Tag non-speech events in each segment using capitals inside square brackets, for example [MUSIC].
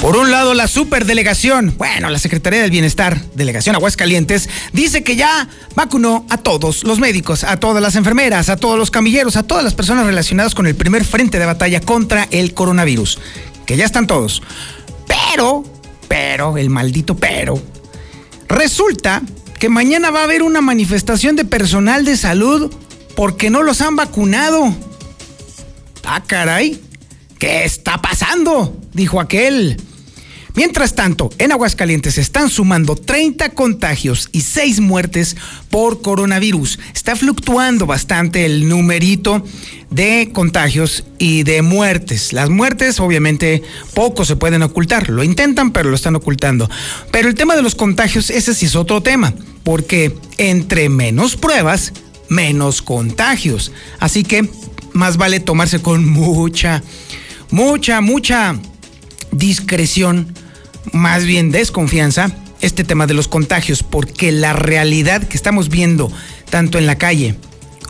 Por un lado, la superdelegación, bueno, la Secretaría del Bienestar, Delegación Aguascalientes, dice que ya vacunó a todos los médicos, a todas las enfermeras, a todos los camilleros, a todas las personas relacionadas con el primer frente de batalla contra el coronavirus. Que ya están todos. Pero, pero, el maldito pero, resulta que mañana va a haber una manifestación de personal de salud porque no los han vacunado. Ah, caray. ¿Qué está pasando? Dijo aquel. Mientras tanto, en Aguascalientes están sumando 30 contagios y 6 muertes por coronavirus. Está fluctuando bastante el numerito de contagios y de muertes. Las muertes, obviamente, poco se pueden ocultar. Lo intentan, pero lo están ocultando. Pero el tema de los contagios, ese sí es otro tema, porque entre menos pruebas, menos contagios. Así que más vale tomarse con mucha, mucha, mucha discreción más bien desconfianza este tema de los contagios, porque la realidad que estamos viendo tanto en la calle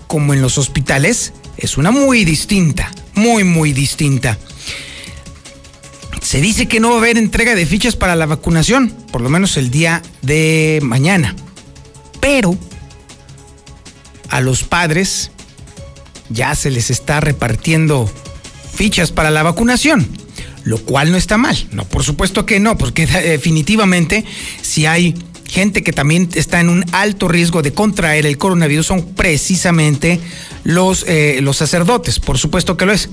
como en los hospitales es una muy distinta, muy, muy distinta. Se dice que no va a haber entrega de fichas para la vacunación, por lo menos el día de mañana. Pero a los padres ya se les está repartiendo fichas para la vacunación lo cual no está mal. No, por supuesto que no, porque [LAUGHS] definitivamente si hay gente que también está en un alto riesgo de contraer el coronavirus son precisamente los, eh, los sacerdotes, por supuesto que lo es.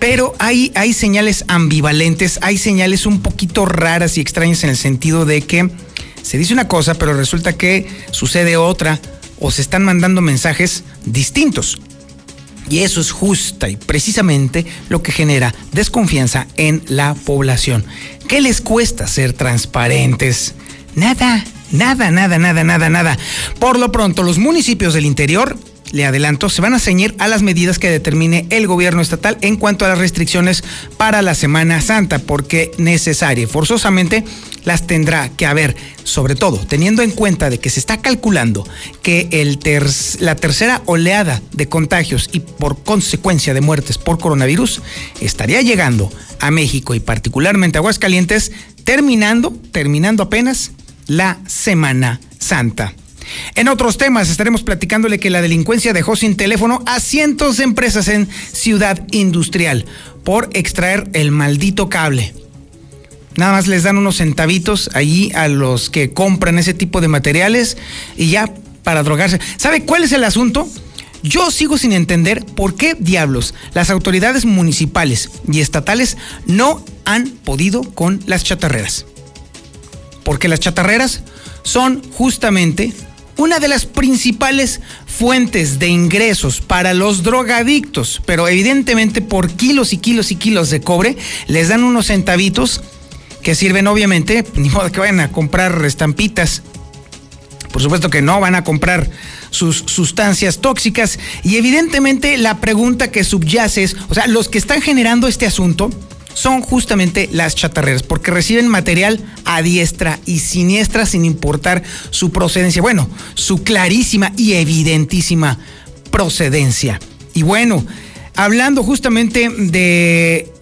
Pero hay, hay señales ambivalentes, hay señales un poquito raras y extrañas en el sentido de que se dice una cosa, pero resulta que sucede otra o se están mandando mensajes distintos. Y eso es justa y precisamente lo que genera desconfianza en la población. ¿Qué les cuesta ser transparentes? Nada, nada, nada, nada, nada, nada. Por lo pronto, los municipios del interior le adelanto, se van a ceñir a las medidas que determine el gobierno estatal en cuanto a las restricciones para la Semana Santa, porque necesaria y forzosamente las tendrá que haber, sobre todo teniendo en cuenta de que se está calculando que el la tercera oleada de contagios y por consecuencia de muertes por coronavirus estaría llegando a México y particularmente a Aguascalientes, terminando, terminando apenas la Semana Santa. En otros temas estaremos platicándole que la delincuencia dejó sin teléfono a cientos de empresas en Ciudad Industrial por extraer el maldito cable. Nada más les dan unos centavitos allí a los que compran ese tipo de materiales y ya para drogarse. ¿Sabe cuál es el asunto? Yo sigo sin entender por qué diablos las autoridades municipales y estatales no han podido con las chatarreras. Porque las chatarreras son justamente una de las principales fuentes de ingresos para los drogadictos, pero evidentemente por kilos y kilos y kilos de cobre les dan unos centavitos que sirven obviamente, [LAUGHS] ni modo que vayan a comprar estampitas. Por supuesto que no van a comprar sus sustancias tóxicas y evidentemente la pregunta que subyace es, o sea, los que están generando este asunto, son justamente las chatarreras, porque reciben material a diestra y siniestra sin importar su procedencia. Bueno, su clarísima y evidentísima procedencia. Y bueno, hablando justamente de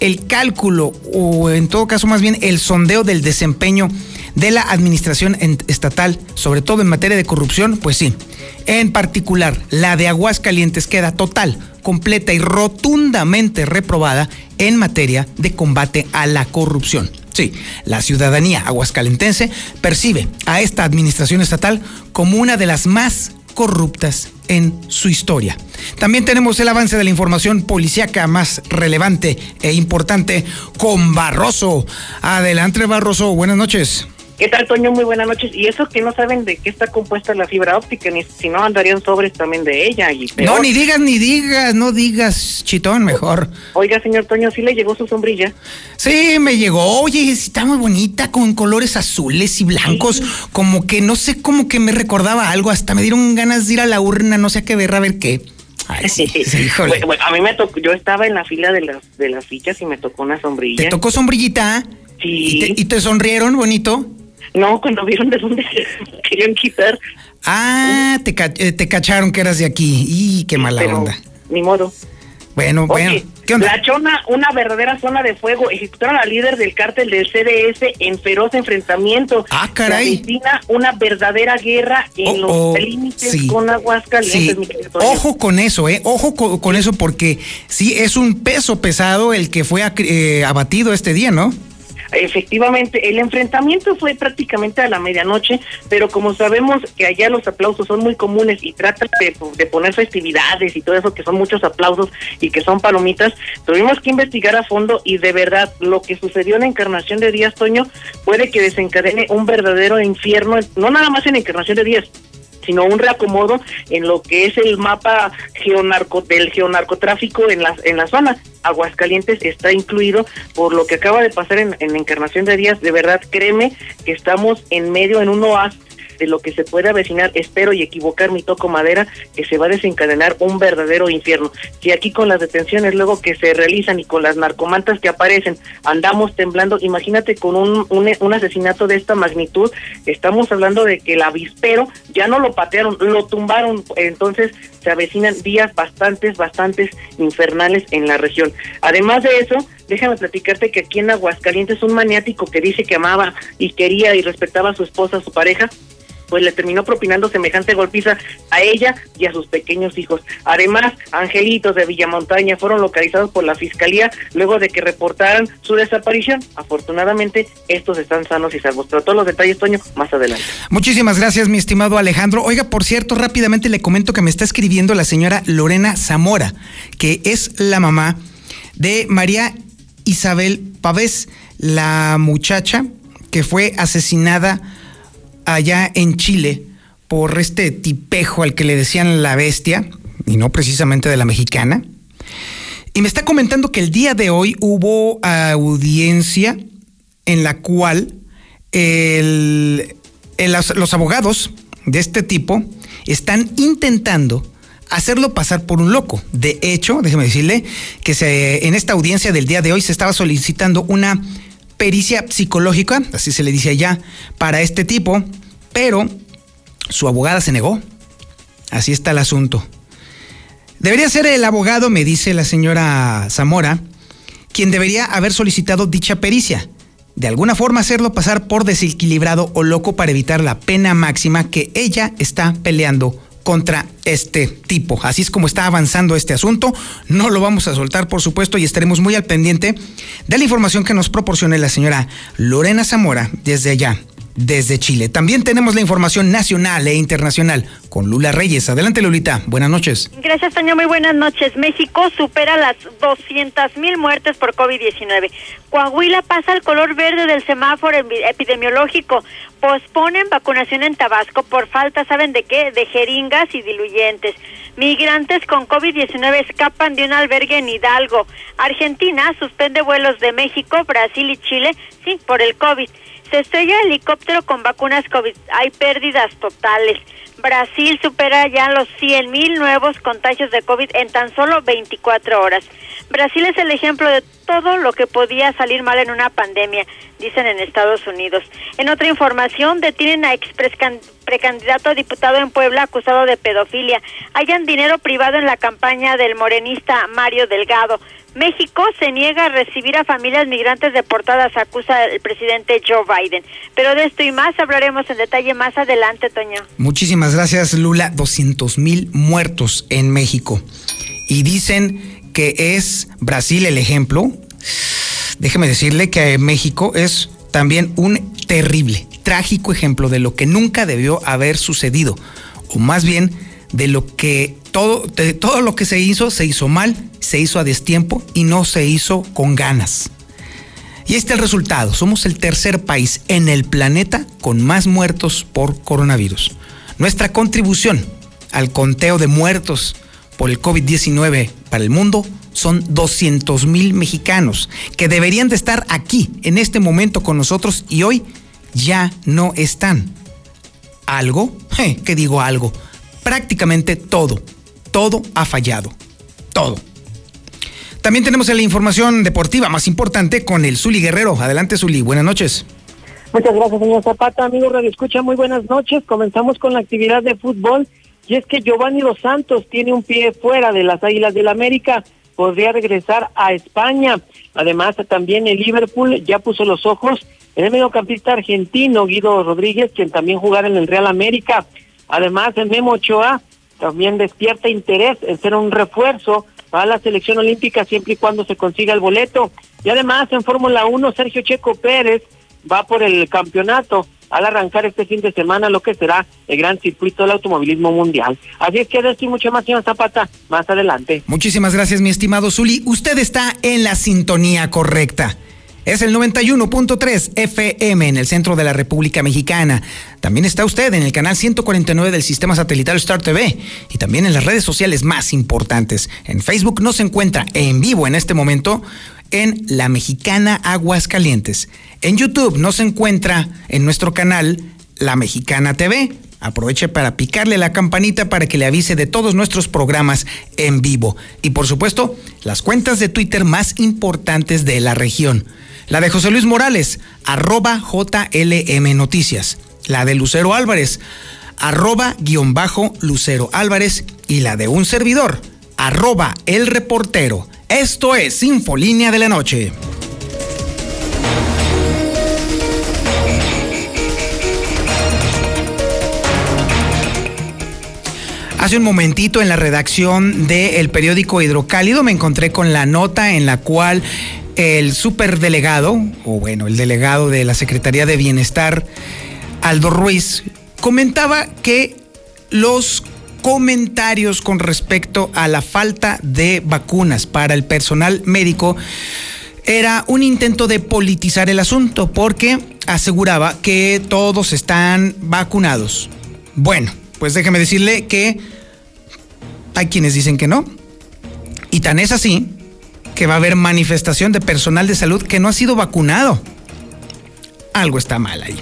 el cálculo o en todo caso más bien el sondeo del desempeño de la administración estatal, sobre todo en materia de corrupción, pues sí. En particular, la de Aguascalientes queda total, completa y rotundamente reprobada en materia de combate a la corrupción. Sí, la ciudadanía aguascalentense percibe a esta administración estatal como una de las más corruptas en su historia. También tenemos el avance de la información policíaca más relevante e importante con Barroso. Adelante Barroso, buenas noches. ¿Qué tal, Toño? Muy buenas noches. Y eso que no saben de qué está compuesta la fibra óptica, ni si no andarían sobres también de ella. Y No, ni digas, ni digas, no digas, chitón, mejor. Oiga, señor Toño, ¿sí le llegó su sombrilla? Sí, me llegó. Oye, está muy bonita, con colores azules y blancos. Como que, no sé, como que me recordaba algo. Hasta me dieron ganas de ir a la urna, no sé a qué ver, a ver qué. Ay, sí, Bueno, a mí me tocó, yo estaba en la fila de las, de las fichas y me tocó una sombrilla. ¿Te tocó sombrillita? Sí. ¿Y te sonrieron bonito? No, cuando vieron de dónde [LAUGHS] querían quitar. Ah, te, eh, te cacharon que eras de aquí. Y qué mala onda. Ni modo. Bueno, bueno. ¿Qué onda? La Chona, una verdadera zona de fuego. Ejecutaron al líder del cártel del CDS en feroz enfrentamiento. Ah, caray. una verdadera guerra en los oh, límites con Aguascalientes. Sí. Ojo con eso, ¿eh? Ojo con, eso porque sí es un peso pesado el que fue eh, abatido este día, ¿no? Efectivamente, el enfrentamiento fue prácticamente a la medianoche, pero como sabemos que allá los aplausos son muy comunes y tratan de, poner festividades y todo eso, que son muchos aplausos y que son palomitas, tuvimos que investigar a fondo y de verdad lo que sucedió en la Encarnación de Díaz Toño puede que desencadene un verdadero infierno, no nada más en Encarnación de Díaz, sino un reacomodo en lo que es el mapa geonarco del geonarcotráfico en la, en la zona. Aguascalientes está incluido por lo que acaba de pasar en, en Encarnación de Díaz. De verdad, créeme que estamos en medio, en un oasis de lo que se puede avecinar, espero y equivocar mi toco madera, que se va a desencadenar un verdadero infierno. Si aquí con las detenciones luego que se realizan y con las narcomantas que aparecen andamos temblando, imagínate con un, un, asesinato de esta magnitud, estamos hablando de que el avispero ya no lo patearon, lo tumbaron, entonces se avecinan días bastantes, bastantes infernales en la región. Además de eso, déjame platicarte que aquí en Aguascalientes un maniático que dice que amaba y quería y respetaba a su esposa, a su pareja, pues le terminó propinando semejante golpiza a ella y a sus pequeños hijos. Además, angelitos de Villamontaña fueron localizados por la fiscalía luego de que reportaran su desaparición. Afortunadamente, estos están sanos y salvos. Pero todos los detalles, Toño, más adelante. Muchísimas gracias, mi estimado Alejandro. Oiga, por cierto, rápidamente le comento que me está escribiendo la señora Lorena Zamora, que es la mamá de María Isabel Pavés, la muchacha que fue asesinada allá en Chile por este tipejo al que le decían la bestia, y no precisamente de la mexicana. Y me está comentando que el día de hoy hubo audiencia en la cual los abogados de este tipo están intentando hacerlo pasar por un loco. De hecho, déjeme decirle que se, en esta audiencia del día de hoy se estaba solicitando una pericia psicológica, así se le dice allá, para este tipo, pero su abogada se negó. Así está el asunto. Debería ser el abogado, me dice la señora Zamora, quien debería haber solicitado dicha pericia. De alguna forma hacerlo pasar por desequilibrado o loco para evitar la pena máxima que ella está peleando contra este tipo. Así es como está avanzando este asunto. No lo vamos a soltar, por supuesto, y estaremos muy al pendiente de la información que nos proporcione la señora Lorena Zamora desde allá, desde Chile. También tenemos la información nacional e internacional con Lula Reyes. Adelante, Lulita. Buenas noches. Gracias, Toño. Muy buenas noches. México supera las 200 mil muertes por COVID-19. Coahuila pasa al color verde del semáforo epidemiológico. Posponen vacunación en Tabasco por falta, ¿saben de qué? De jeringas y diluyentes. Migrantes con COVID-19 escapan de un albergue en Hidalgo. Argentina suspende vuelos de México, Brasil y Chile, sí, por el COVID. Se estrella helicóptero con vacunas COVID. Hay pérdidas totales. Brasil supera ya los 100 mil nuevos contagios de COVID en tan solo 24 horas. Brasil es el ejemplo de todo lo que podía salir mal en una pandemia, dicen en Estados Unidos. En otra información, detienen a ex precandidato a diputado en Puebla acusado de pedofilia. Hayan dinero privado en la campaña del morenista Mario Delgado. México se niega a recibir a familias migrantes deportadas, acusa el presidente Joe Biden. Pero de esto y más hablaremos en detalle más adelante, Toño. Muchísimas gracias, Lula. 200 mil muertos en México. Y dicen que es Brasil el ejemplo. Déjeme decirle que México es también un terrible, trágico ejemplo de lo que nunca debió haber sucedido. O más bien, de lo que todo, de todo lo que se hizo, se hizo mal, se hizo a destiempo y no se hizo con ganas. Y este es el resultado. Somos el tercer país en el planeta con más muertos por coronavirus. Nuestra contribución al conteo de muertos por el COVID-19 para el mundo son 200 mil mexicanos que deberían de estar aquí en este momento con nosotros y hoy ya no están. ¿Algo? [LAUGHS] ¿Qué digo algo? Prácticamente todo, todo ha fallado. Todo. También tenemos la información deportiva más importante con el Zuli Guerrero. Adelante, Zuli. Buenas noches. Muchas gracias, señor Zapata. Amigo Radio Escucha, muy buenas noches. Comenzamos con la actividad de fútbol. Y es que Giovanni Dos Santos tiene un pie fuera de las Águilas del América. Podría regresar a España. Además, también el Liverpool ya puso los ojos en el mediocampista argentino Guido Rodríguez, quien también jugará en el Real América. Además, el Memo Ochoa también despierta interés en ser un refuerzo a la selección olímpica siempre y cuando se consiga el boleto. Y además en Fórmula 1 Sergio Checo Pérez va por el campeonato al arrancar este fin de semana lo que será el gran circuito del automovilismo mundial. Así es que de esto y mucho más, señor Zapata, más adelante. Muchísimas gracias, mi estimado Zuli. Usted está en la sintonía correcta. Es el 91.3 FM en el centro de la República Mexicana. También está usted en el canal 149 del sistema satelital Star TV y también en las redes sociales más importantes. En Facebook no se encuentra en vivo en este momento en La Mexicana Aguascalientes. En YouTube no se encuentra en nuestro canal La Mexicana TV. Aproveche para picarle la campanita para que le avise de todos nuestros programas en vivo. Y por supuesto, las cuentas de Twitter más importantes de la región. La de José Luis Morales, arroba JLM Noticias. La de Lucero Álvarez, arroba guion bajo Lucero Álvarez. Y la de un servidor, arroba el reportero. Esto es Infolínea de la Noche. Hace un momentito en la redacción del periódico Hidrocálido me encontré con la nota en la cual el superdelegado, o bueno, el delegado de la Secretaría de Bienestar, Aldo Ruiz, comentaba que los comentarios con respecto a la falta de vacunas para el personal médico era un intento de politizar el asunto porque aseguraba que todos están vacunados. Bueno, pues déjeme decirle que hay quienes dicen que no. Y tan es así que va a haber manifestación de personal de salud que no ha sido vacunado. Algo está mal ahí.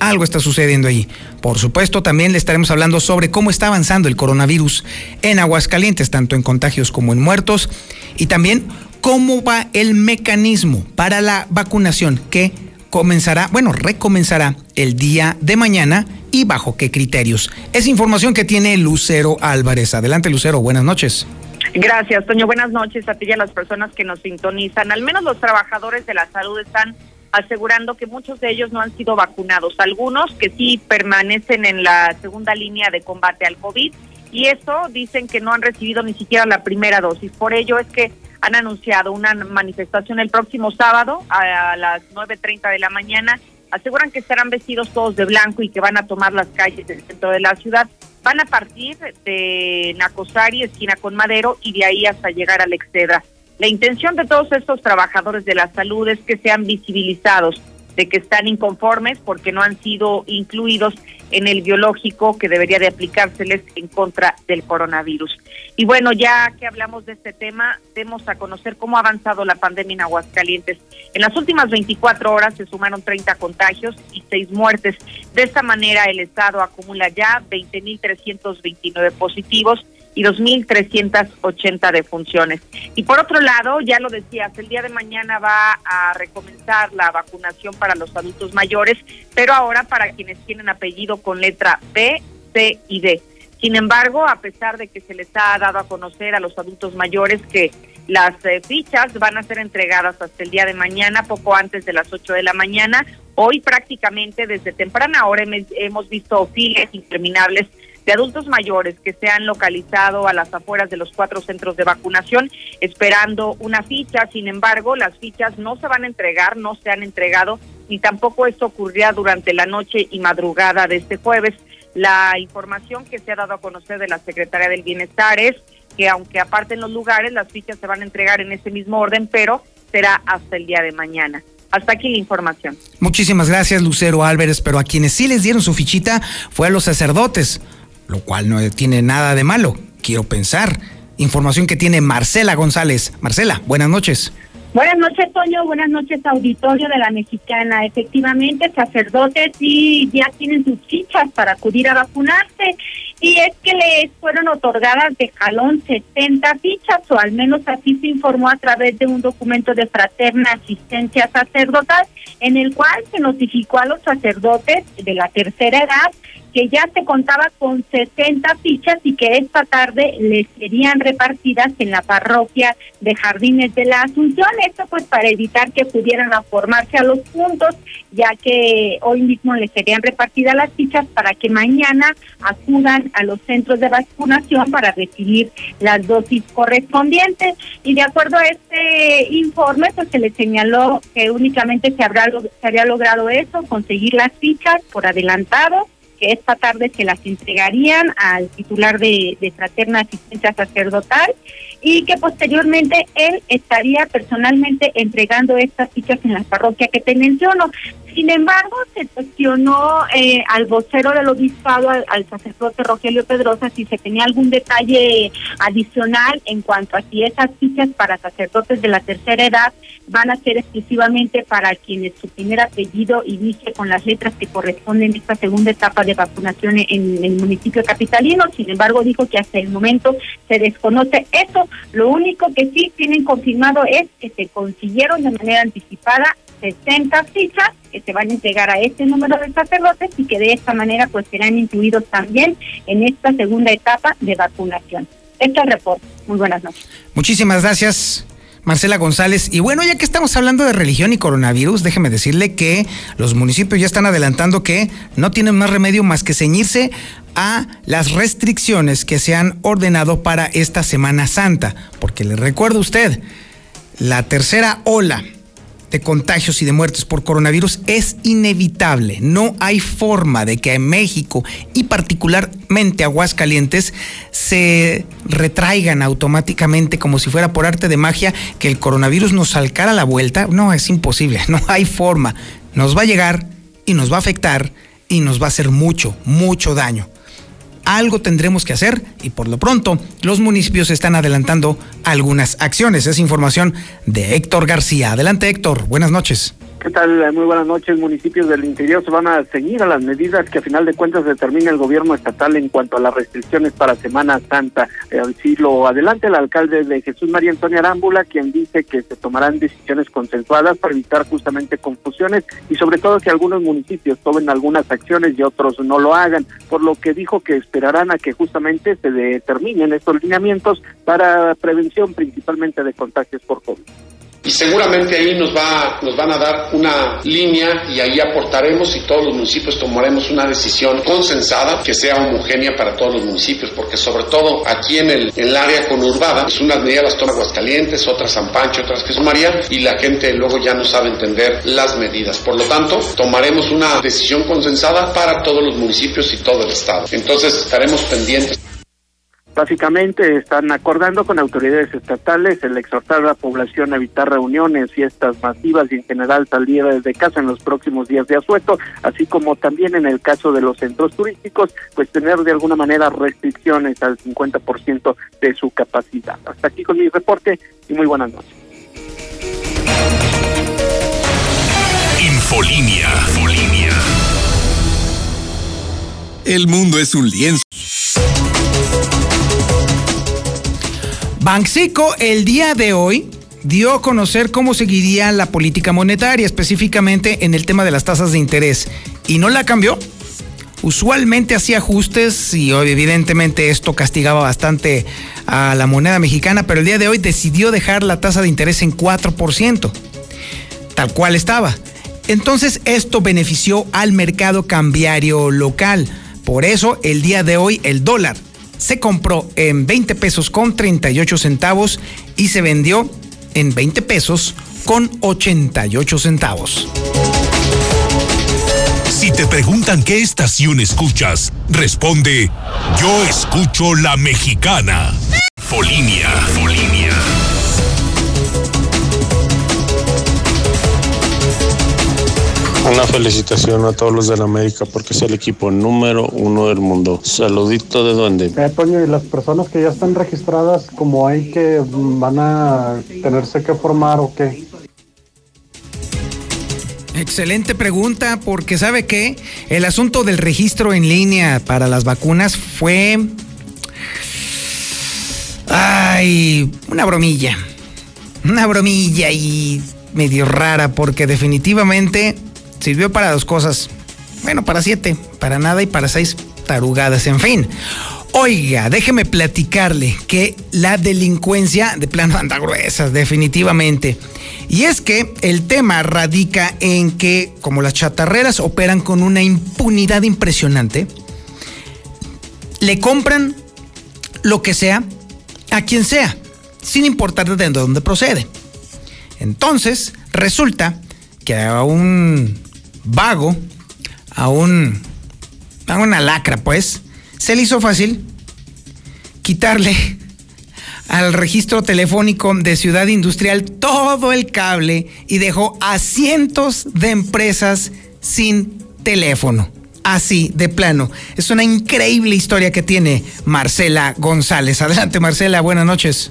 Algo está sucediendo ahí. Por supuesto, también le estaremos hablando sobre cómo está avanzando el coronavirus en Aguascalientes, tanto en contagios como en muertos, y también cómo va el mecanismo para la vacunación que comenzará, bueno, recomenzará el día de mañana y bajo qué criterios. Es información que tiene Lucero Álvarez. Adelante, Lucero, buenas noches. Gracias, Toño. Buenas noches a ti y a las personas que nos sintonizan. Al menos los trabajadores de la salud están asegurando que muchos de ellos no han sido vacunados. Algunos que sí permanecen en la segunda línea de combate al COVID y eso dicen que no han recibido ni siquiera la primera dosis. Por ello es que han anunciado una manifestación el próximo sábado a las 9.30 de la mañana. Aseguran que estarán vestidos todos de blanco y que van a tomar las calles del centro de la ciudad Van a partir de Nacosari, esquina con Madero, y de ahí hasta llegar al Excedra. La intención de todos estos trabajadores de la salud es que sean visibilizados, de que están inconformes porque no han sido incluidos en el biológico que debería de aplicárseles en contra del coronavirus. Y bueno, ya que hablamos de este tema, demos a conocer cómo ha avanzado la pandemia en Aguascalientes. En las últimas 24 horas se sumaron 30 contagios y 6 muertes. De esta manera, el Estado acumula ya 20.329 positivos y 2.380 defunciones. Y por otro lado, ya lo decías, el día de mañana va a recomenzar la vacunación para los adultos mayores, pero ahora para quienes tienen apellido con letra B, C y D. Sin embargo, a pesar de que se les ha dado a conocer a los adultos mayores que las eh, fichas van a ser entregadas hasta el día de mañana, poco antes de las 8 de la mañana, hoy prácticamente desde temprana hora hemos visto filas interminables de adultos mayores que se han localizado a las afueras de los cuatro centros de vacunación esperando una ficha. Sin embargo, las fichas no se van a entregar, no se han entregado, ni tampoco esto ocurría durante la noche y madrugada de este jueves. La información que se ha dado a conocer de la Secretaría del Bienestar es que aunque aparte en los lugares, las fichas se van a entregar en ese mismo orden, pero será hasta el día de mañana. Hasta aquí la información. Muchísimas gracias, Lucero Álvarez, pero a quienes sí les dieron su fichita fue a los sacerdotes, lo cual no tiene nada de malo, quiero pensar. Información que tiene Marcela González. Marcela, buenas noches. Buenas noches, Toño. Buenas noches, auditorio de la Mexicana. Efectivamente, sacerdotes sí ya tienen sus fichas para acudir a vacunarse. Y es que les fueron otorgadas de jalón 70 fichas, o al menos así se informó a través de un documento de fraterna asistencia sacerdotal, en el cual se notificó a los sacerdotes de la tercera edad que ya se contaba con 60 fichas y que esta tarde les serían repartidas en la parroquia de Jardines de la Asunción. Esto pues para evitar que pudieran formarse a los puntos, ya que hoy mismo les serían repartidas las fichas para que mañana acudan a los centros de vacunación para recibir las dosis correspondientes. Y de acuerdo a este informe, pues se les señaló que únicamente se, habrá, se había logrado eso, conseguir las fichas por adelantado que esta tarde se las entregarían al titular de, de Fraterna Asistencia Sacerdotal y que posteriormente él estaría personalmente entregando estas fichas en la parroquia que te menciono. Sin embargo, se cuestionó eh, al vocero del obispado, al, sacerdote Rogelio Pedrosa, si se tenía algún detalle adicional en cuanto a si esas fichas para sacerdotes de la tercera edad van a ser exclusivamente para quienes su primer apellido inicie con las letras que corresponden a esta segunda etapa de vacunación en el municipio capitalino. Sin embargo, dijo que hasta el momento se desconoce eso. Lo único que sí tienen confirmado es que se consiguieron de manera anticipada 60 fichas que se van a entregar a este número de sacerdotes y que de esta manera pues serán incluidos también en esta segunda etapa de vacunación. Este es el reporte. Muy buenas noches. Muchísimas gracias. Marcela González. Y bueno, ya que estamos hablando de religión y coronavirus, déjeme decirle que los municipios ya están adelantando que no tienen más remedio más que ceñirse a las restricciones que se han ordenado para esta Semana Santa. Porque le recuerdo a usted, la tercera ola de contagios y de muertes por coronavirus es inevitable. No hay forma de que en México y particularmente Aguascalientes se retraigan automáticamente como si fuera por arte de magia que el coronavirus nos salcara la vuelta. No, es imposible, [LAUGHS] no hay forma. Nos va a llegar y nos va a afectar y nos va a hacer mucho, mucho daño algo tendremos que hacer y por lo pronto los municipios están adelantando algunas acciones. Es información de Héctor García. Adelante Héctor, buenas noches. ¿Qué tal? Muy buenas noches. Municipios del interior se van a ceñir a las medidas que a final de cuentas determina el gobierno estatal en cuanto a las restricciones para Semana Santa. Eh, si lo adelante el alcalde de Jesús María Antonio Arámbula, quien dice que se tomarán decisiones consensuadas para evitar justamente confusiones y sobre todo que algunos municipios tomen algunas acciones y otros no lo hagan, por lo que dijo que esperarán a que justamente se determinen estos lineamientos para prevención principalmente de contagios por COVID y seguramente ahí nos va nos van a dar una línea y ahí aportaremos y todos los municipios tomaremos una decisión consensada que sea homogénea para todos los municipios porque sobre todo aquí en el, en el área conurbada pues unas medidas las toma Aguascalientes otras San Pancho otras Jesús María y la gente luego ya no sabe entender las medidas. Por lo tanto tomaremos una decisión consensada para todos los municipios y todo el estado. Entonces estaremos pendientes Básicamente están acordando con autoridades estatales el exhortar a la población a evitar reuniones, fiestas masivas y en general salir desde casa en los próximos días de asueto, así como también en el caso de los centros turísticos, pues tener de alguna manera restricciones al 50% de su capacidad. Hasta aquí con mi reporte y muy buenas noches. Infolinia. El mundo es un lienzo. Banxico el día de hoy dio a conocer cómo seguiría la política monetaria, específicamente en el tema de las tasas de interés, y no la cambió. Usualmente hacía ajustes y evidentemente esto castigaba bastante a la moneda mexicana, pero el día de hoy decidió dejar la tasa de interés en 4%, tal cual estaba. Entonces esto benefició al mercado cambiario local. Por eso el día de hoy el dólar se compró en 20 pesos con 38 centavos y se vendió en 20 pesos con 88 centavos. Si te preguntan qué estación escuchas, responde, yo escucho la mexicana. Folinia, Folinia. Una felicitación a todos los de la América porque es el equipo número uno del mundo. Saludito de duende. Eh, Toño, y las personas que ya están registradas, como hay que mm, van a tenerse que formar o qué? Excelente pregunta, porque sabe que el asunto del registro en línea para las vacunas fue. Ay, una bromilla. Una bromilla y medio rara, porque definitivamente sirvió para dos cosas. Bueno, para siete, para nada y para seis tarugadas, en fin. Oiga, déjeme platicarle que la delincuencia de plano anda gruesa, definitivamente. Y es que el tema radica en que, como las chatarreras operan con una impunidad impresionante, le compran lo que sea a quien sea, sin importar de dónde procede. Entonces, resulta que a un vago, a un. una lacra, pues, se le hizo fácil quitarle al registro telefónico de Ciudad Industrial todo el cable y dejó a cientos de empresas sin teléfono. Así, de plano. Es una increíble historia que tiene Marcela González. Adelante, Marcela, buenas noches.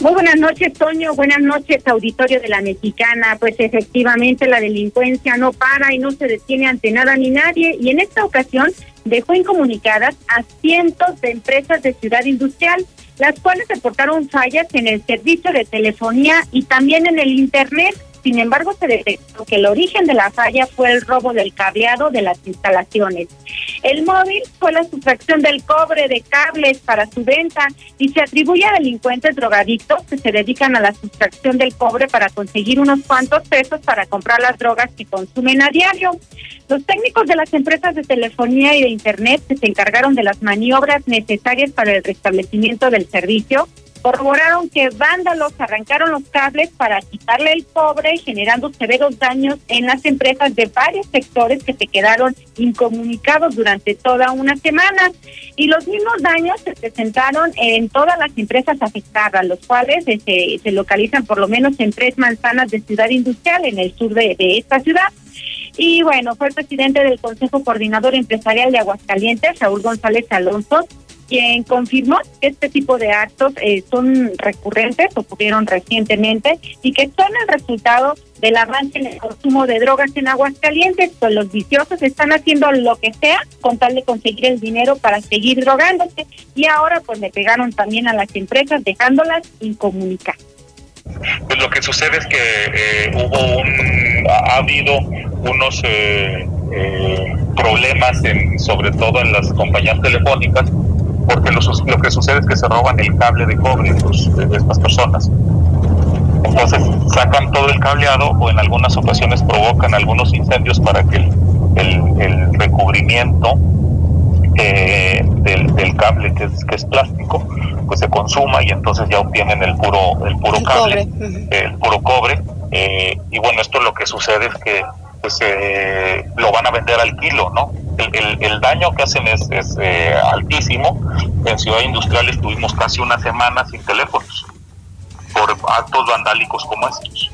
Muy buenas noches, Toño. Buenas noches, auditorio de la Mexicana. Pues efectivamente la delincuencia no para y no se detiene ante nada ni nadie. Y en esta ocasión dejó incomunicadas a cientos de empresas de Ciudad Industrial, las cuales reportaron fallas en el servicio de telefonía y también en el Internet. Sin embargo, se detectó que el origen de la falla fue el robo del cableado de las instalaciones. El móvil fue la sustracción del cobre de cables para su venta y se atribuye a delincuentes drogadictos que se dedican a la sustracción del cobre para conseguir unos cuantos pesos para comprar las drogas que consumen a diario. Los técnicos de las empresas de telefonía y de Internet se encargaron de las maniobras necesarias para el restablecimiento del servicio corroboraron que vándalos arrancaron los cables para quitarle el cobre, generando severos daños en las empresas de varios sectores que se quedaron incomunicados durante toda una semana. Y los mismos daños se presentaron en todas las empresas afectadas, los cuales se, se localizan por lo menos en tres manzanas de ciudad industrial en el sur de, de esta ciudad. Y bueno, fue el presidente del Consejo Coordinador Empresarial de Aguascalientes, Raúl González Alonso, quien confirmó que este tipo de actos eh, son recurrentes, ocurrieron recientemente y que son el resultado del avance en el consumo de drogas en Aguascalientes, pues los viciosos están haciendo lo que sea con tal de conseguir el dinero para seguir drogándose y ahora pues le pegaron también a las empresas dejándolas incomunicadas. Pues lo que sucede es que eh, hubo un, ha habido unos eh, eh, problemas, en, sobre todo en las compañías telefónicas, porque lo, lo, que sucede es que se roban el cable de cobre de estas personas. Entonces sacan todo el cableado o en algunas ocasiones provocan algunos incendios para que el, el, recubrimiento eh, del, del, cable que es, que es plástico pues se consuma y entonces ya obtienen el puro el puro cable el puro cobre eh, y bueno esto lo que sucede es que pues eh, lo van a vender al kilo no el, el, daño que hacen es, es eh, altísimo. En Ciudad Industrial estuvimos casi una semana sin teléfonos por actos vandálicos como estos.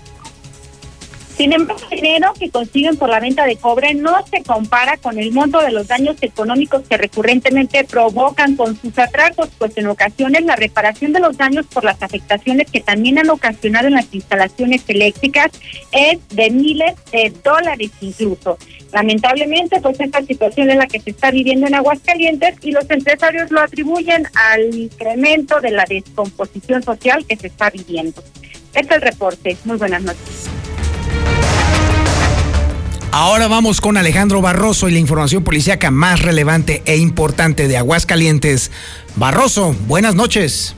Sin embargo, el dinero que consiguen por la venta de cobre no se compara con el monto de los daños económicos que recurrentemente provocan con sus atracos, pues en ocasiones la reparación de los daños por las afectaciones que también han ocasionado en las instalaciones eléctricas es de miles de dólares incluso. Lamentablemente, pues esta situación es la que se está viviendo en Aguascalientes y los empresarios lo atribuyen al incremento de la descomposición social que se está viviendo. Este es el reporte. Muy buenas noches. Ahora vamos con Alejandro Barroso y la información policíaca más relevante e importante de Aguascalientes. Barroso, buenas noches.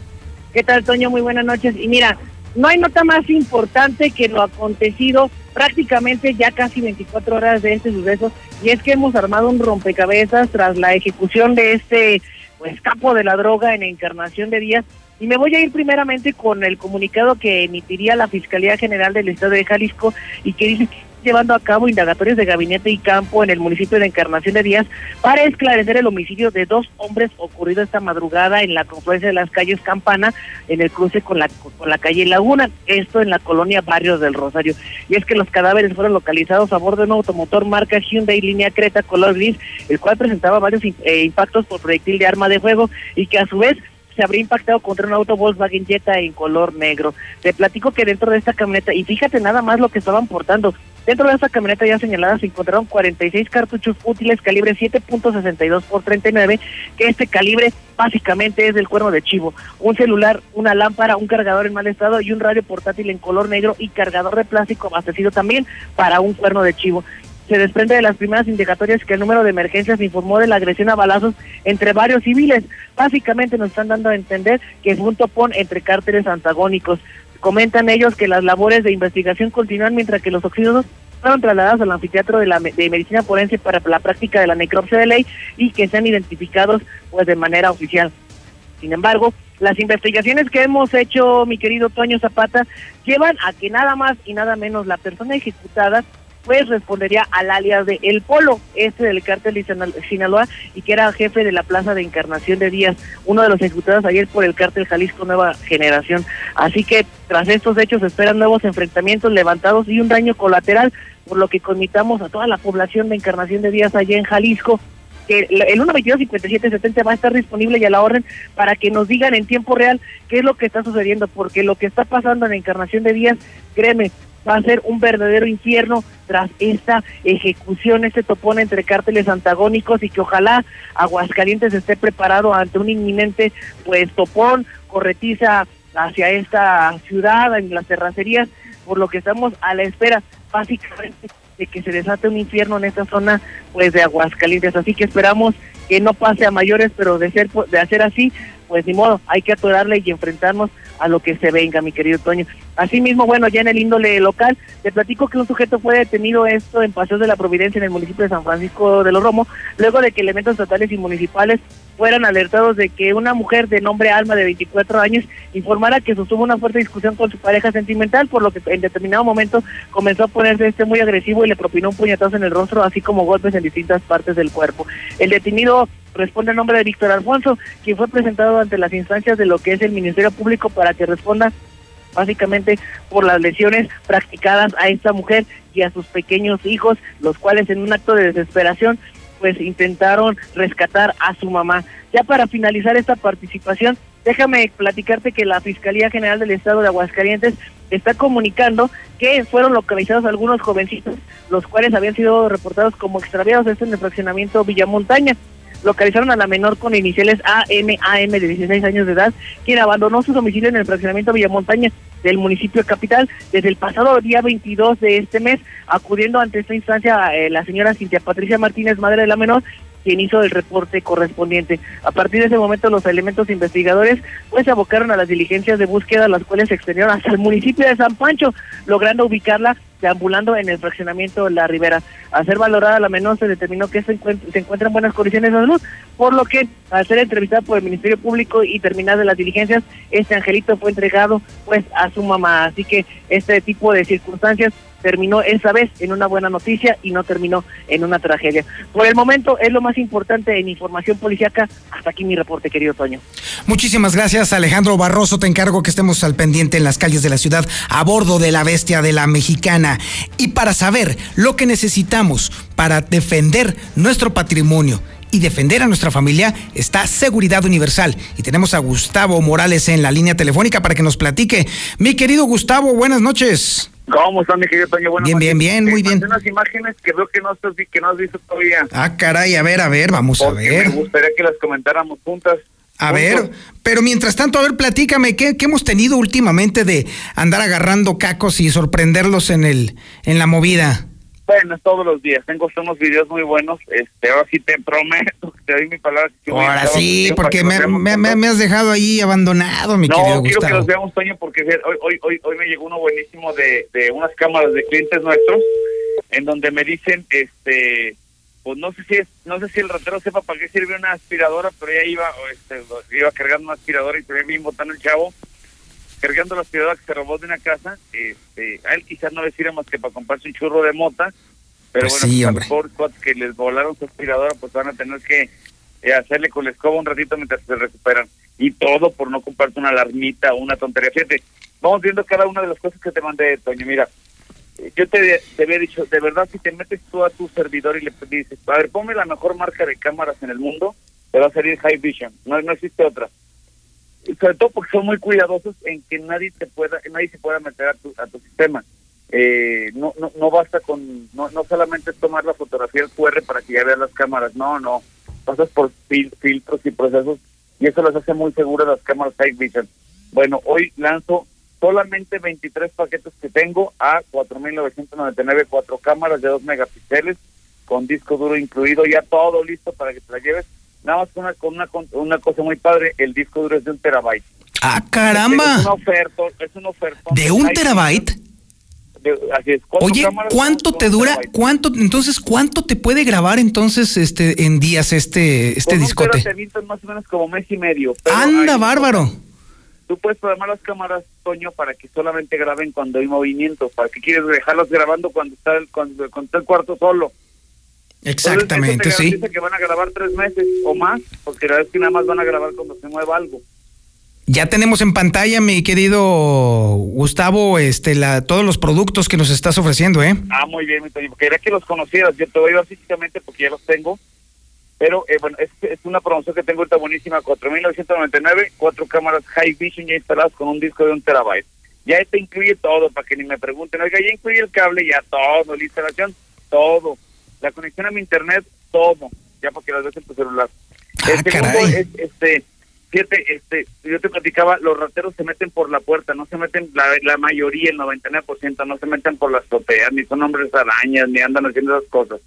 ¿Qué tal, Toño? Muy buenas noches. Y mira, no hay nota más importante que lo acontecido prácticamente ya casi 24 horas de este suceso y es que hemos armado un rompecabezas tras la ejecución de este pues capo de la droga en Encarnación de Díaz y me voy a ir primeramente con el comunicado que emitiría la Fiscalía General del Estado de Jalisco y que dice llevando a cabo indagatorios de gabinete y campo en el municipio de Encarnación de Díaz para esclarecer el homicidio de dos hombres ocurrido esta madrugada en la confluencia de las calles Campana en el cruce con la, con la calle Laguna, esto en la colonia Barrios del Rosario. Y es que los cadáveres fueron localizados a bordo de un automotor marca Hyundai línea Creta color gris, el cual presentaba varios eh, impactos por proyectil de arma de fuego y que a su vez se habría impactado contra un auto Volkswagen Jetta en color negro. Te platico que dentro de esta camioneta, y fíjate nada más lo que estaban portando, dentro de esta camioneta ya señalada se encontraron 46 cartuchos útiles calibre 7.62 por 39, que este calibre básicamente es del cuerno de chivo, un celular, una lámpara, un cargador en mal estado y un radio portátil en color negro y cargador de plástico abastecido también para un cuerno de chivo se desprende de las primeras indicatorias que el número de emergencias informó de la agresión a balazos entre varios civiles. Básicamente nos están dando a entender que es un topón entre cárteles antagónicos. Comentan ellos que las labores de investigación continúan mientras que los oxidados fueron trasladados al anfiteatro de, la, de medicina forense para la práctica de la necropsia de ley y que sean identificados pues de manera oficial. Sin embargo, las investigaciones que hemos hecho, mi querido Toño Zapata, llevan a que nada más y nada menos la persona ejecutada pues respondería al alias de El Polo, este del cártel de Sinaloa y que era jefe de la Plaza de Encarnación de Díaz, uno de los ejecutados ayer por el cártel Jalisco Nueva Generación. Así que tras estos hechos esperan nuevos enfrentamientos levantados y un daño colateral, por lo que conmitamos a toda la población de Encarnación de Díaz allá en Jalisco que el 122-5770 va a estar disponible y a la orden para que nos digan en tiempo real qué es lo que está sucediendo, porque lo que está pasando en Encarnación de Díaz, créeme, va a ser un verdadero infierno tras esta ejecución, este topón entre cárteles antagónicos y que ojalá Aguascalientes esté preparado ante un inminente pues topón, corretiza hacia esta ciudad, en las terracerías, por lo que estamos a la espera básicamente de que se desate un infierno en esta zona pues de Aguascalientes, así que esperamos que no pase a mayores, pero de ser de hacer así, pues ni modo, hay que atorarle y enfrentarnos a lo que se venga, mi querido Toño. Asimismo, bueno, ya en el índole local, te platico que un sujeto fue detenido esto en Paseos de la Providencia en el municipio de San Francisco de los Romo, luego de que elementos estatales y municipales fueran alertados de que una mujer de nombre Alma de 24 años informara que sostuvo una fuerte discusión con su pareja sentimental, por lo que en determinado momento comenzó a ponerse este muy agresivo y le propinó un puñetazo en el rostro, así como golpes en distintas partes del cuerpo. El detenido responde el nombre de Víctor Alfonso, quien fue presentado ante las instancias de lo que es el Ministerio Público para que responda básicamente por las lesiones practicadas a esta mujer y a sus pequeños hijos, los cuales en un acto de desesperación pues intentaron rescatar a su mamá. Ya para finalizar esta participación, déjame platicarte que la Fiscalía General del Estado de Aguascalientes está comunicando que fueron localizados algunos jovencitos, los cuales habían sido reportados como extraviados en el fraccionamiento Villamontaña localizaron a la menor con iniciales AMAM de 16 años de edad, quien abandonó su domicilio en el fraccionamiento Villamontaña del municipio capital desde el pasado día 22 de este mes, acudiendo ante esta instancia eh, la señora Cintia Patricia Martínez, madre de la menor, quien hizo el reporte correspondiente. A partir de ese momento los elementos investigadores pues se abocaron a las diligencias de búsqueda, las cuales se extendieron hasta el municipio de San Pancho, logrando ubicarla deambulando en el fraccionamiento La Ribera. A ser valorada la menor se determinó que se encuentra, se en buenas condiciones de salud, por lo que al ser entrevistada por el Ministerio Público y terminadas las diligencias, este angelito fue entregado pues a su mamá. Así que este tipo de circunstancias terminó esa vez en una buena noticia y no terminó en una tragedia. Por el momento es lo más importante en información policiaca. Hasta aquí mi reporte, querido Toño. Muchísimas gracias, Alejandro Barroso. Te encargo que estemos al pendiente en las calles de la ciudad a bordo de la bestia de la mexicana. Y para saber lo que necesitamos para defender nuestro patrimonio y defender a nuestra familia está Seguridad Universal. Y tenemos a Gustavo Morales en la línea telefónica para que nos platique. Mi querido Gustavo, buenas noches. ¿Cómo están, mi querido Toño? bien, bien, bien, muy bien. unas imágenes que veo que no, estás, que no has visto todavía. Ah, caray, a ver, a ver, vamos a ver. Me gustaría que las comentáramos juntas. A ver, pero mientras tanto, a ver, platícame, ¿qué, ¿qué, hemos tenido últimamente de andar agarrando cacos y sorprenderlos en el en la movida? Bueno, todos los días. Tengo unos videos muy buenos. Este, ahora sí te prometo, te doy mi palabra. ahora sí, porque me, me, me, has dejado ahí abandonado, mi querido Gustavo. No, quiero que los veamos, Toño, porque hoy, hoy, hoy, hoy me llegó uno buenísimo de, de unas cámaras de clientes nuestros, en donde me dicen, este, pues no sé si es, no sé si el ratero sepa para qué sirve una aspiradora, pero ya iba, este, iba cargando una aspiradora y también bien botando el chavo cargando la aspiradora que se robó de una casa. Este, a él quizás no le sirve más que para comprarse un churro de mota, pero Pues bueno, sí, a los pobres que les volaron su aspiradora, pues van a tener que eh, hacerle con la escoba un ratito mientras se recuperan. Y todo por no comprarte una alarmita o una tontería. Fíjate, vamos viendo cada una de las cosas que te mandé, Toño. Mira, eh, yo te, te había dicho, de verdad, si te metes tú a tu servidor y le dices, a ver, ponme la mejor marca de cámaras en el mundo, te va a salir High Vision. No, no existe otra. Sobre todo porque son muy cuidadosos en que nadie te pueda, nadie se pueda meter a tu, a tu sistema. Eh, no, no, no basta con, no, no solamente tomar la fotografía del QR para que ya veas las cámaras, no, no, pasas por fil- filtros y procesos y eso las hace muy seguras las cámaras High Vision. Bueno, hoy lanzo solamente 23 paquetes que tengo a 4.999, cuatro cámaras de 2 megapíxeles con disco duro incluido, ya todo listo para que te la lleves. Nada más con una, con una, una cosa muy padre, el disco duro es de un terabyte. Ah, caramba. Es una oferta, es una oferta. ¿De un terabyte? así es, cuatro Oye, ¿cuánto te dura? ¿Cuánto entonces cuánto te puede grabar entonces este en días este este discote? te más o menos como mes y medio. Anda, hay- bárbaro. Tú puedes programar las cámaras, Toño, para que solamente graben cuando hay movimiento. ¿Para qué quieres dejarlas grabando cuando está el, cuando, cuando está el cuarto solo? Exactamente, Entonces, eso te sí. que van a grabar tres meses o más, porque la es que nada más van a grabar cuando se mueva algo. Ya tenemos en pantalla, mi querido Gustavo, este la todos los productos que nos estás ofreciendo, ¿eh? Ah, muy bien, mi. Quería que los conocieras. Yo te voy a dar físicamente porque ya los tengo. Pero, eh, bueno, es, es una promoción que tengo ahorita buenísima. 4.999, cuatro cámaras High Vision ya instaladas con un disco de un terabyte. Ya te incluye todo, para que ni me pregunten. Oiga, ya incluye el cable, ya todo. La instalación, todo. La conexión a mi internet, todo. Ya para que las veas en tu celular. el segundo caray. es, este, fíjate, este, yo te platicaba, los rateros se meten por la puerta, no se meten, la, la mayoría, el 99%, no se meten por las azoteas, ni son hombres arañas, ni andan haciendo esas cosas.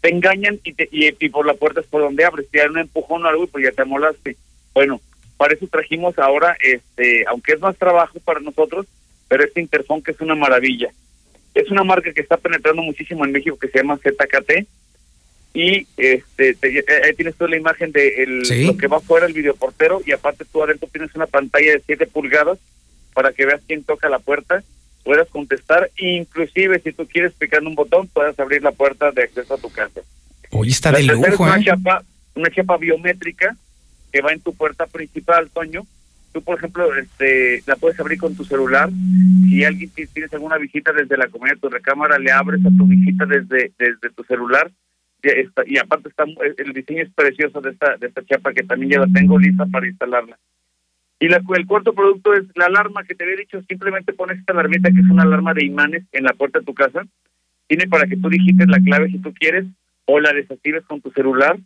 Te engañan y, te, y, y por la puerta es por donde abres, te dan un empujón o algo y pues ya te molaste. Bueno, para eso trajimos ahora, este, aunque es más trabajo para nosotros, pero este interfón que es una maravilla. Es una marca que está penetrando muchísimo en México que se llama ZKT y este te- eh, ahí tienes toda la imagen de el- Sí. lo que va fuera el videoportero y aparte tú adentro tienes una pantalla de 7 pulgadas para que veas quién toca la puerta, puedas contestar e inclusive si tú quieres picando un botón puedas abrir la puerta de acceso a tu casa. Hoy está La de lujo, es una ¿eh? chapa, una chapa biométrica que va en tu puerta principal, Toño. Tú, por ejemplo, este, la puedes abrir con tu celular. Si alguien ti- tienes alguna visita desde la comunidad de tu recámara, le abres a tu visita desde desde tu celular. Y aparte está el diseño es precioso de esta de esta chapa que también ya la tengo lista para instalarla. Y la, el cuarto producto es la alarma que te había dicho. Simplemente pones esta alarmita que es una alarma de imanes en la puerta de tu casa. Tiene para que tú digites la clave si tú quieres o la desactives con tu celular.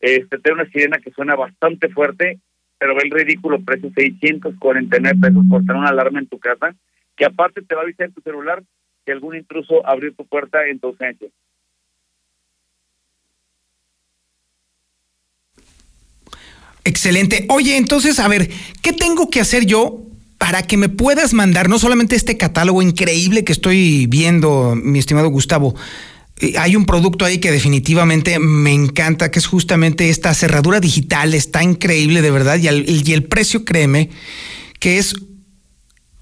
Este, te da una sirena que suena bastante fuerte, pero ve el ridículo precio, 649 pesos por tener una alarma en tu casa, que aparte te va a avisar en tu celular que algún intruso abrió tu puerta en tu ausencia. Excelente. Oye, entonces, a ver, ¿qué tengo que hacer yo para que me puedas mandar no solamente este catálogo increíble que estoy viendo, mi estimado Gustavo? Eh, Hay un producto ahí que definitivamente me encanta, que es justamente esta cerradura digital, está increíble de verdad, y el, precio, créeme, que es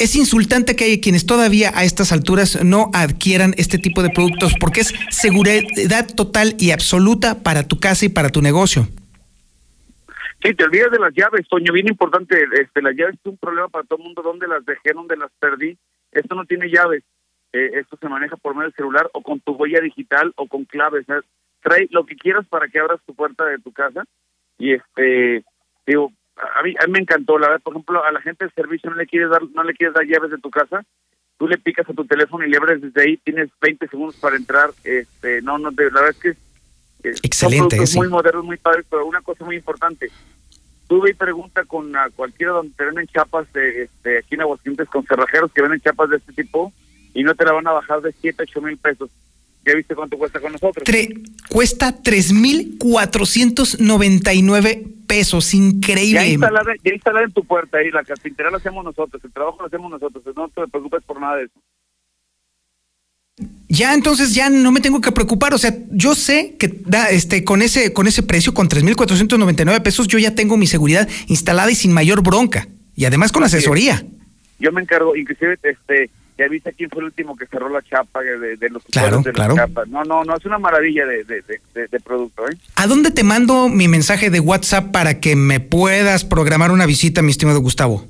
es insultante que hay quienes todavía a estas alturas no adquieran este tipo de productos porque es seguridad total y absoluta para tu casa y para tu negocio. Sí, te olvidas de las llaves, Toño, bien importante, este, las llaves es un problema para todo el mundo, dónde las dejé, dónde las perdí. Esto no tiene llaves, eh, esto se maneja por medio del celular o con tu huella digital o con claves. ¿eh? Trae lo que quieras para que abras tu puerta de tu casa y este, digo, a mí, a mí me encantó, la verdad, por ejemplo, a la gente del servicio no le quieres dar, no le quieres dar llaves de tu casa, tú le picas a tu teléfono y le abres desde ahí, tienes 20 segundos para entrar, este, no, no, de- la verdad es que eh, son Excelente, productos sí. muy modernos, muy padres, pero una cosa muy importante, tú ve y pregunta con a cualquiera donde te venden chapas de, este, aquí en Aguascalientes con cerrajeros que venden chapas de este tipo y no te la van a bajar de 7, 8 mil pesos. ¿Ya viste cuánto cuesta con nosotros? Tre- cuesta 3,499 pesos. Ya Increíble. instalada, ya instalada en tu puerta ahí, la carpintería la hacemos nosotros, el trabajo lo hacemos nosotros, no te preocupes por nada de eso. Ya entonces ya no me tengo que preocupar. O sea, yo sé que da, este, con ese, con ese precio, con 3,499 pesos, yo ya tengo mi seguridad instalada y sin mayor bronca. Y además con Así es. asesoría. yo me encargo, inclusive este te avisa quién fue el último que cerró la chapa de, de los Claro, de claro. chapas. No, no, no, es una maravilla de, producto, ¿eh? ¿A dónde te mando mi mensaje de WhatsApp para que me puedas programar una visita, mi estimado Gustavo?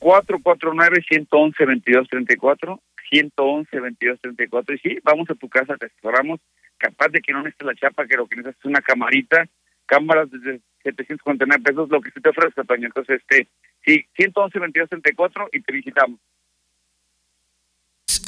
449-111-2234, 111-2234, y sí, vamos a tu casa, te asesoramos, capaz de que no necesites la chapa, que lo que necesitas es una camarita, cámaras desde 749 pesos, lo que se te ofrezca, Toño. Entonces, este, sí, 111-2234 y te visitamos.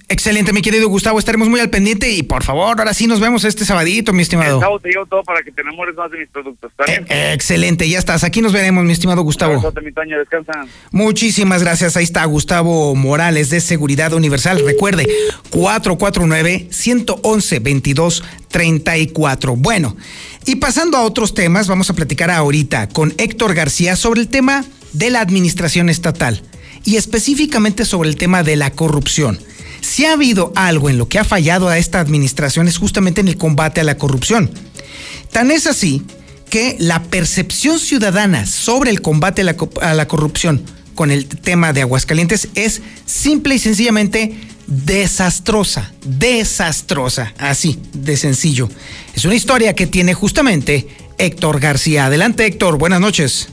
Excelente, mi querido Gustavo, estaremos muy al pendiente y por favor, ahora sí nos vemos este sabadito, mi estimado. Sábado te llevo todo para que te enamores más de mis productos, ¿está bien? Excelente, ya estás, aquí nos veremos, mi estimado Gustavo. Abrazote, mi Toño, descansa. Muchísimas gracias. Ahí está Gustavo Morales de Seguridad Universal. Recuerde, 449-111-2234. Bueno, y pasando a otros temas, vamos a platicar ahorita con Héctor García sobre el tema de la administración estatal y específicamente sobre el tema de la corrupción. Si ha habido algo en lo que ha fallado a esta administración es justamente en el combate a la corrupción. Tan es así que la percepción ciudadana sobre el combate a la, corrupción con el tema de Aguascalientes es simple y sencillamente desastrosa, desastrosa, así de sencillo. Es una historia que tiene justamente Héctor García. Adelante Héctor, buenas noches.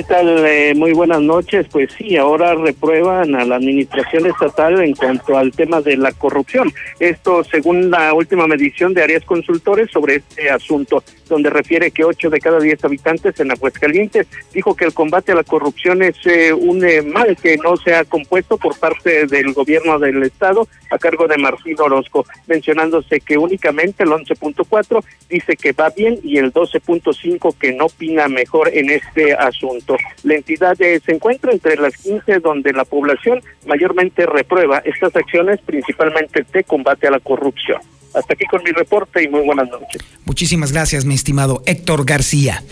¿Qué tal? Eh, muy buenas noches. Pues sí, ahora reprueban a la administración estatal en cuanto al tema de la corrupción. Esto según la última medición de Arias Consultores sobre este asunto, donde refiere que 8 de cada 10 habitantes en Aguascalientes dijo que el combate a la corrupción es eh, un eh, mal que no se ha compuesto por parte del gobierno del Estado a cargo de Martín Orozco, mencionándose que únicamente el 11.4 dice que va bien y el 12.5 que no opina mejor en este asunto. La entidad eh, se encuentra entre las 15 donde la población mayormente reprueba estas acciones, principalmente de combate a la corrupción. Hasta aquí con mi reporte y muy buenas noches. Muchísimas gracias, mi estimado Héctor García.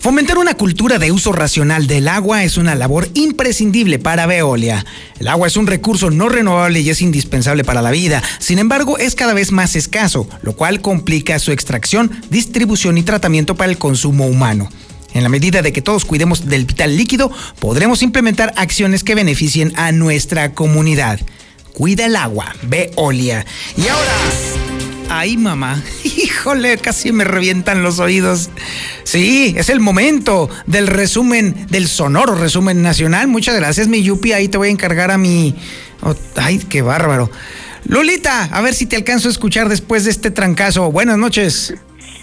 Fomentar una cultura de uso racional del agua es una labor imprescindible para Veolia. El agua es un recurso no renovable y es indispensable para la vida. Sin embargo, es cada vez más escaso, lo cual complica su extracción, distribución y tratamiento para el consumo humano. En la medida de que todos cuidemos del vital líquido, podremos implementar acciones que beneficien a nuestra comunidad. Cuida el agua, Veolia. Y ahora, Ay, mamá. [LAUGHS] Híjole, casi me revientan los oídos. Sí, es el momento del resumen, del sonoro resumen nacional. Muchas gracias, mi Yupi. Ahí te voy a encargar a mi. oh, ay, qué bárbaro. Lolita, a ver si te alcanzo a escuchar después de este trancazo. Buenas noches.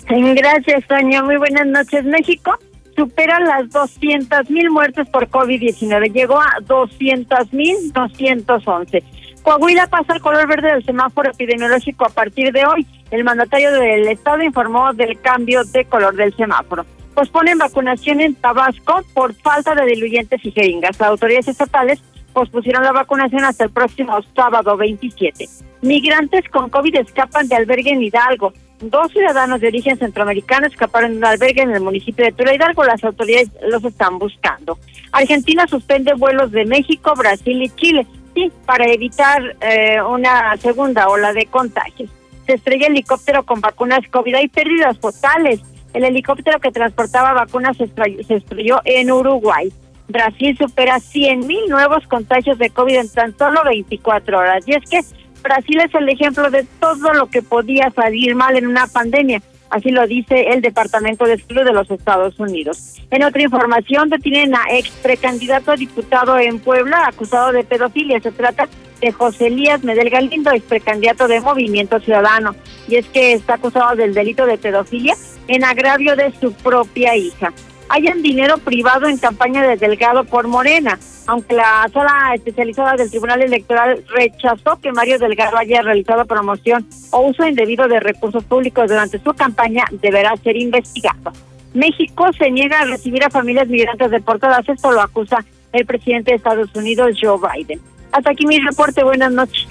Gracias, Toño. Muy buenas noches. México supera las 200 mil muertes por COVID-19. Llegó a 200 mil 211. Coahuila pasa al color verde del semáforo epidemiológico a partir de hoy. El mandatario del estado informó del cambio de color del semáforo. Posponen vacunación en Tabasco por falta de diluyentes y jeringas. Las autoridades estatales pospusieron la vacunación hasta el próximo sábado 27. Migrantes con COVID escapan de albergue en Hidalgo. Dos ciudadanos de origen centroamericano escaparon de un albergue en el municipio de Tula Hidalgo. Las autoridades los están buscando. Argentina suspende vuelos de México, Brasil y Chile. Sí, para evitar eh, una segunda ola de contagios. Se estrella helicóptero con vacunas COVID. Hay pérdidas totales. El helicóptero que transportaba vacunas se estrelló, se estrelló en Uruguay. Brasil supera 100 mil nuevos contagios de COVID en tan solo 24 horas. Y es que Brasil es el ejemplo de todo lo que podía salir mal en una pandemia. Así lo dice el Departamento de Salud de los Estados Unidos. En otra información, detienen a ex precandidato a diputado en Puebla acusado de pedofilia. Se trata de José Elías Medel Galindo, ex precandidato de Movimiento Ciudadano. Y es que está acusado del delito de pedofilia en agravio de su propia hija. Hayan dinero privado en campaña de Delgado por Morena, aunque la sala especializada del Tribunal Electoral rechazó que Mario Delgado haya realizado promoción o uso indebido de recursos públicos durante su campaña, deberá ser investigado. México se niega a recibir a familias migrantes deportadas, esto lo acusa el presidente de Estados Unidos, Joe Biden. Hasta aquí mi reporte, buenas noches.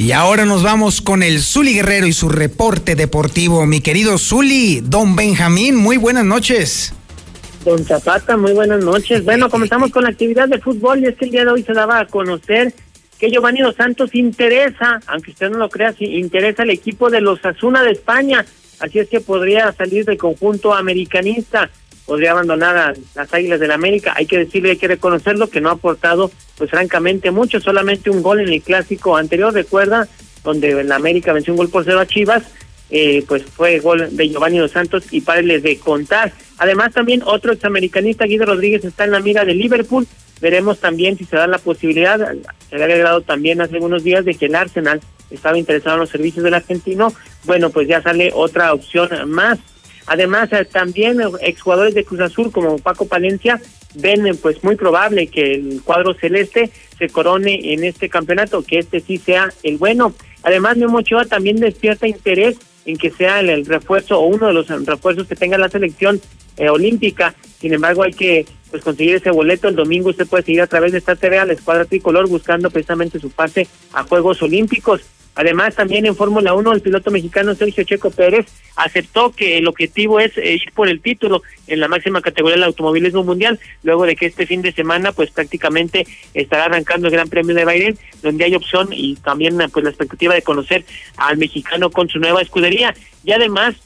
Y ahora nos vamos con el Zuli Guerrero y su reporte deportivo. Mi querido Zuli, don Benjamín, muy buenas noches. Don Zapata, muy buenas noches. Bueno, comenzamos con la actividad de fútbol y es que el día de hoy se daba a conocer que Giovanni Dos Santos interesa, aunque usted no lo crea, sí, interesa al equipo de los Asuna de España. Así es que podría salir del conjunto americanista. Podría abandonar a las Águilas del la América. Hay que decirle, hay que reconocerlo, que no ha aportado, pues francamente, mucho, solamente un gol en el clásico anterior, recuerda, donde la América venció un gol por cero a Chivas, eh, pues fue gol de Giovanni Dos Santos y párele de contar. Además, también otro examericanista, Guido Rodríguez, está en la mira de Liverpool. Veremos también si se da la posibilidad, se había agregado también hace unos días de que el Arsenal estaba interesado en los servicios del argentino. Bueno, pues ya sale otra opción más. Además, eh, también exjugadores de Cruz Azul como Paco Palencia ven eh, pues muy probable que el cuadro celeste se corone en este campeonato, que este sí sea el bueno. Además, Memo Ochoa también despierta interés en que sea el, refuerzo o uno de los refuerzos que tenga la selección eh, olímpica. Sin embargo, hay que pues conseguir ese boleto. El domingo usted puede seguir a través de esta TV a la escuadra tricolor buscando precisamente su pase a Juegos Olímpicos. Además, también en Fórmula 1, el piloto mexicano Sergio Checo Pérez aceptó que el objetivo es eh, ir por el título en la máxima categoría del automovilismo mundial, luego de que este fin de semana, pues prácticamente estará arrancando el Gran Premio de Bahrein, donde hay opción y también pues la expectativa de conocer al mexicano con su nueva escudería. Y además,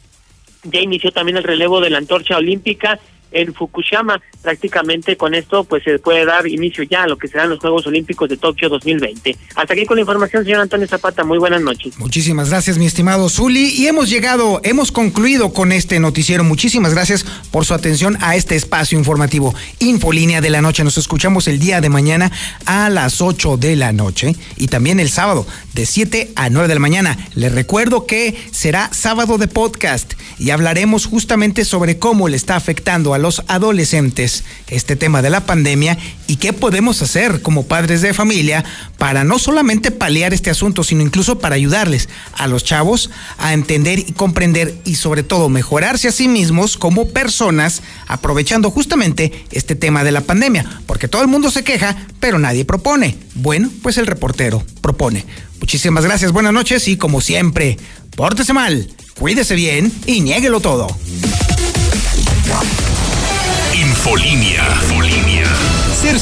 ya inició también el relevo de la antorcha olímpica en Fukushima. Prácticamente con esto pues se puede dar inicio ya a lo que serán los Juegos Olímpicos de Tokio 2020. Hasta aquí con la información, señor Antonio Zapata. Muy buenas noches. Muchísimas gracias, mi estimado Zuli. Y hemos llegado, hemos concluido con este noticiero. Muchísimas gracias por su atención a este espacio informativo. Infolínea de la noche. Nos escuchamos el día de mañana a las 8 de la noche y también el sábado de 7 a 9 de la mañana. Les recuerdo que será sábado de podcast y hablaremos justamente sobre cómo le está afectando a los adolescentes este tema de la pandemia y qué podemos hacer como padres de familia para no solamente paliar este asunto, sino incluso para ayudarles a los chavos a entender y comprender y sobre todo mejorarse a sí mismos como personas aprovechando justamente este tema de la pandemia, porque todo el mundo se queja, pero nadie propone. Bueno, pues el reportero propone. Muchísimas gracias, buenas noches y como siempre, pórtese mal, cuídese bien y niéguelo todo. Infolinia. Infolinia. Ser